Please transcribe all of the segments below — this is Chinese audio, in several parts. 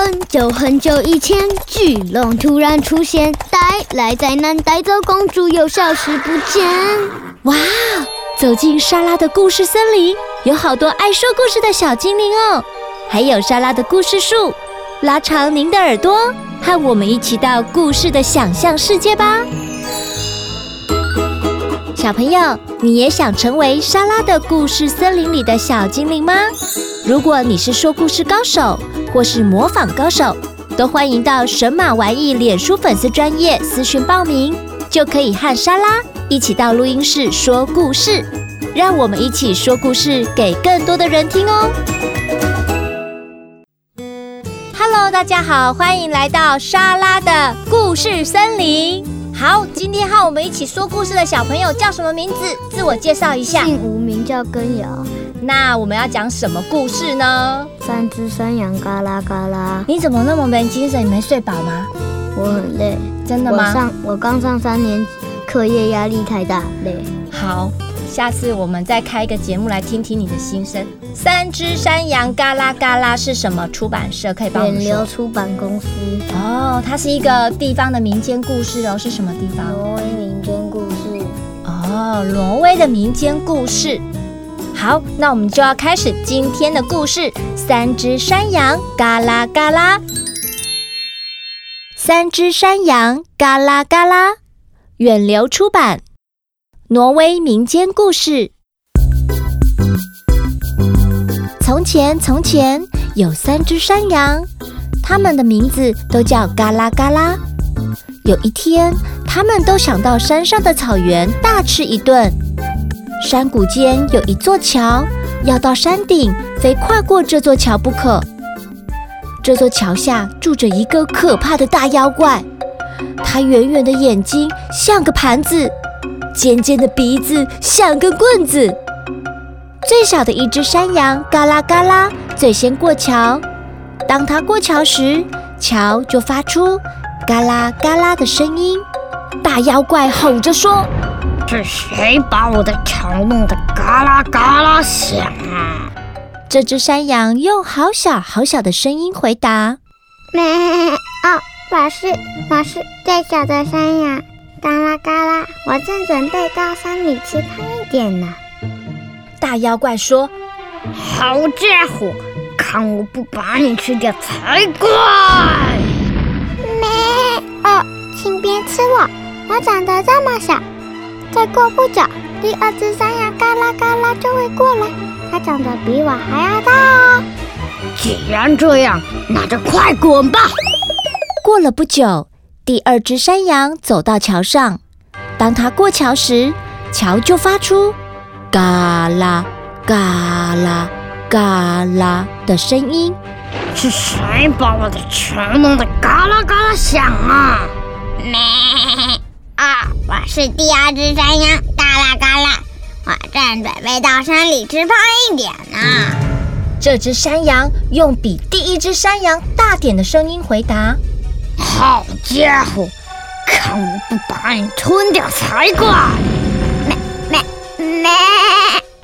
很久很久以前，巨龙突然出现，带来灾难，带走公主，又消失不见。哇！走进莎拉的故事森林，有好多爱说故事的小精灵哦，还有莎拉的故事树。拉长您的耳朵，和我们一起到故事的想象世界吧。小朋友，你也想成为莎拉的故事森林里的小精灵吗？如果你是说故事高手，或是模仿高手，都欢迎到神马玩意脸书粉丝专业私讯报名，就可以和莎拉一起到录音室说故事，让我们一起说故事给更多的人听哦。Hello，大家好，欢迎来到莎拉的故事森林。好，今天和我们一起说故事的小朋友叫什么名字？自我介绍一下。姓吴，名叫根瑶。那我们要讲什么故事呢？三只山羊嘎啦嘎啦。你怎么那么没精神？你没睡饱吗？我很累。真的吗？我上我刚上三年级，课业压力太大，累。好，下次我们再开一个节目来听听你的心声。三只山羊嘎啦嘎啦是什么出版社？可以帮我们说。远流出版公司。哦，它是一个地方的民间故事哦，是什么地方？挪威民间故事。哦，挪威的民间故事。好，那我们就要开始今天的故事。三只山羊，嘎啦嘎啦。三只山羊，嘎啦嘎啦。远流出版，挪威民间故事。从前，从前有三只山羊，它们的名字都叫嘎啦嘎啦。有一天，它们都想到山上的草原大吃一顿。山谷间有一座桥，要到山顶，非跨过这座桥不可。这座桥下住着一个可怕的大妖怪，它圆圆的眼睛像个盘子，尖尖的鼻子像根棍子。最小的一只山羊嘎啦嘎啦最先过桥，当它过桥时，桥就发出嘎啦嘎啦的声音。大妖怪吼着说。是谁把我的桥弄得嘎啦嘎啦响啊？这只山羊用好小好小的声音回答：“咩哦，我是我是最小的山羊，嘎啦嘎啦，我正准备到山里吃胖一点呢。”大妖怪说：“好家伙，看我不把你吃掉才怪！”没哦，请别吃我，我长得这么小。再过不久，第二只山羊嘎啦嘎啦就会过来，它长得比我还要大哦。既然这样，那就快滚吧。过了不久，第二只山羊走到桥上，当它过桥时，桥就发出嘎啦嘎啦嘎啦的声音。是谁把我的桥弄得嘎啦嘎啦响啊？咩。啊、哦！我是第二只山羊，嘎啦嘎啦，我正准备到山里吃胖一点呢。这只山羊用比第一只山羊大点的声音回答：“好家伙，看我不把你吞掉才怪！”咩咩咩，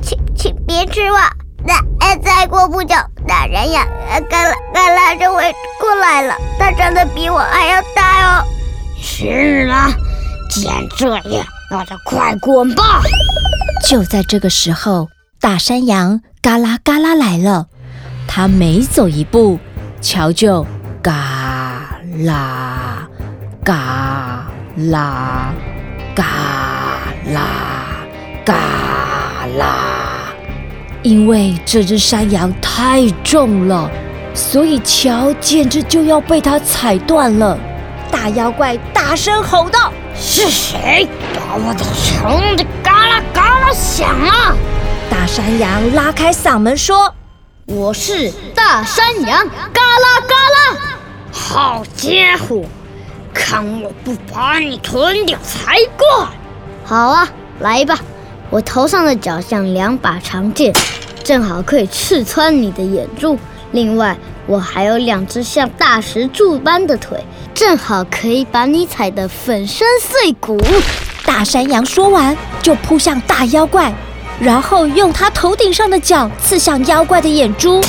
请请别吃我！再再过不久，大山羊嘎啦嘎啦就会过来了，他长得比我还要大哦。是了。既然这样，那就快滚吧！就在这个时候，大山羊嘎啦嘎啦来了。他每走一步，桥就嘎啦嘎啦嘎啦嘎啦。因为这只山羊太重了，所以桥简直就要被它踩断了。大妖怪大声吼道。是谁把我的桥弄得嘎啦嘎啦响啊？大山羊拉开嗓门说：“我是大山羊，嘎啦嘎啦！好家伙，看我不把你吞掉才怪！”好啊，来吧，我头上的角像两把长剑，正好可以刺穿你的眼珠。另外，我还有两只像大石柱般的腿，正好可以把你踩得粉身碎骨。大山羊说完，就扑向大妖怪，然后用它头顶上的角刺向妖怪的眼珠，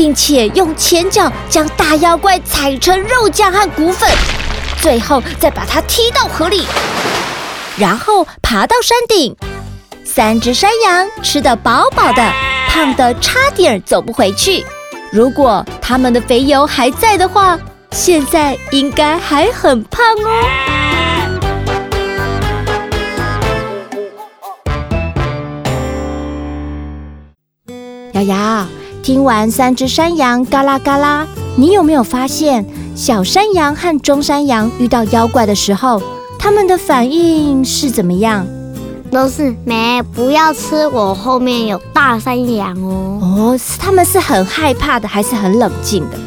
并且用前脚将大妖怪踩成肉酱和骨粉，最后再把它踢到河里，然后爬到山顶。三只山羊吃得饱饱的，胖得差点走不回去。如果它们的肥油还在的话，现在应该还很胖哦。瑶瑶，听完三只山羊嘎啦嘎啦，你有没有发现小山羊和中山羊遇到妖怪的时候，他们的反应是怎么样？都是没，不要吃我后面有大山羊哦。哦，他们是很害怕的，还是很冷静的？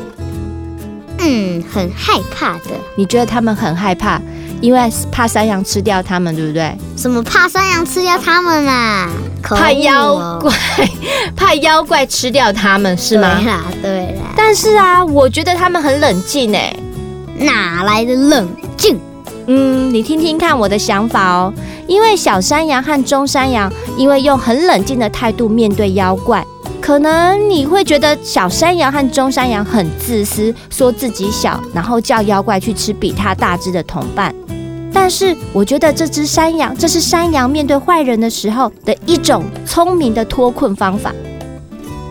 嗯，很害怕的。你觉得他们很害怕，因为怕山羊吃掉他们，对不对？什么怕山羊吃掉他们啊？怕妖怪，怕妖怪吃掉他们是吗？对啦，对啦。但是啊，我觉得他们很冷静哎，哪来的冷静？嗯，你听听看我的想法哦。因为小山羊和中山羊，因为用很冷静的态度面对妖怪，可能你会觉得小山羊和中山羊很自私，说自己小，然后叫妖怪去吃比它大只的同伴。但是我觉得这只山羊，这是山羊面对坏人的时候的一种聪明的脱困方法。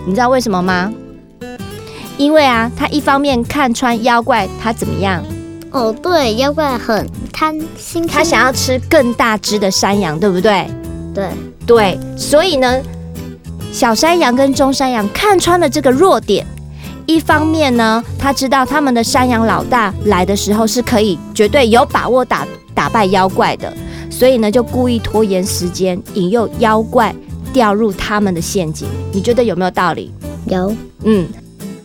你知道为什么吗？因为啊，他一方面看穿妖怪，他怎么样？哦，对，妖怪很贪心，他想要吃更大只的山羊，对不对？对对，所以呢，小山羊跟中山羊看穿了这个弱点。一方面呢，他知道他们的山羊老大来的时候是可以绝对有把握打打败妖怪的，所以呢，就故意拖延时间，引诱妖怪掉入他们的陷阱。你觉得有没有道理？有，嗯，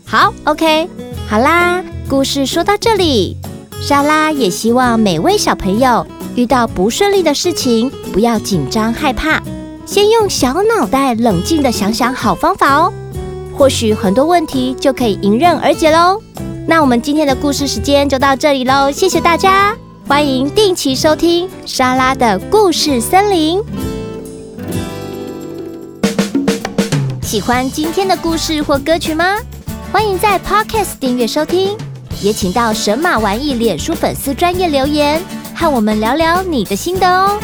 好，OK，好啦，故事说到这里。莎拉也希望每位小朋友遇到不顺利的事情，不要紧张害怕，先用小脑袋冷静的想想好方法哦，或许很多问题就可以迎刃而解喽。那我们今天的故事时间就到这里喽，谢谢大家，欢迎定期收听莎拉的故事森林。喜欢今天的故事或歌曲吗？欢迎在 Podcast 订阅收听。也请到神马玩意脸书粉丝专业留言，和我们聊聊你的心得哦。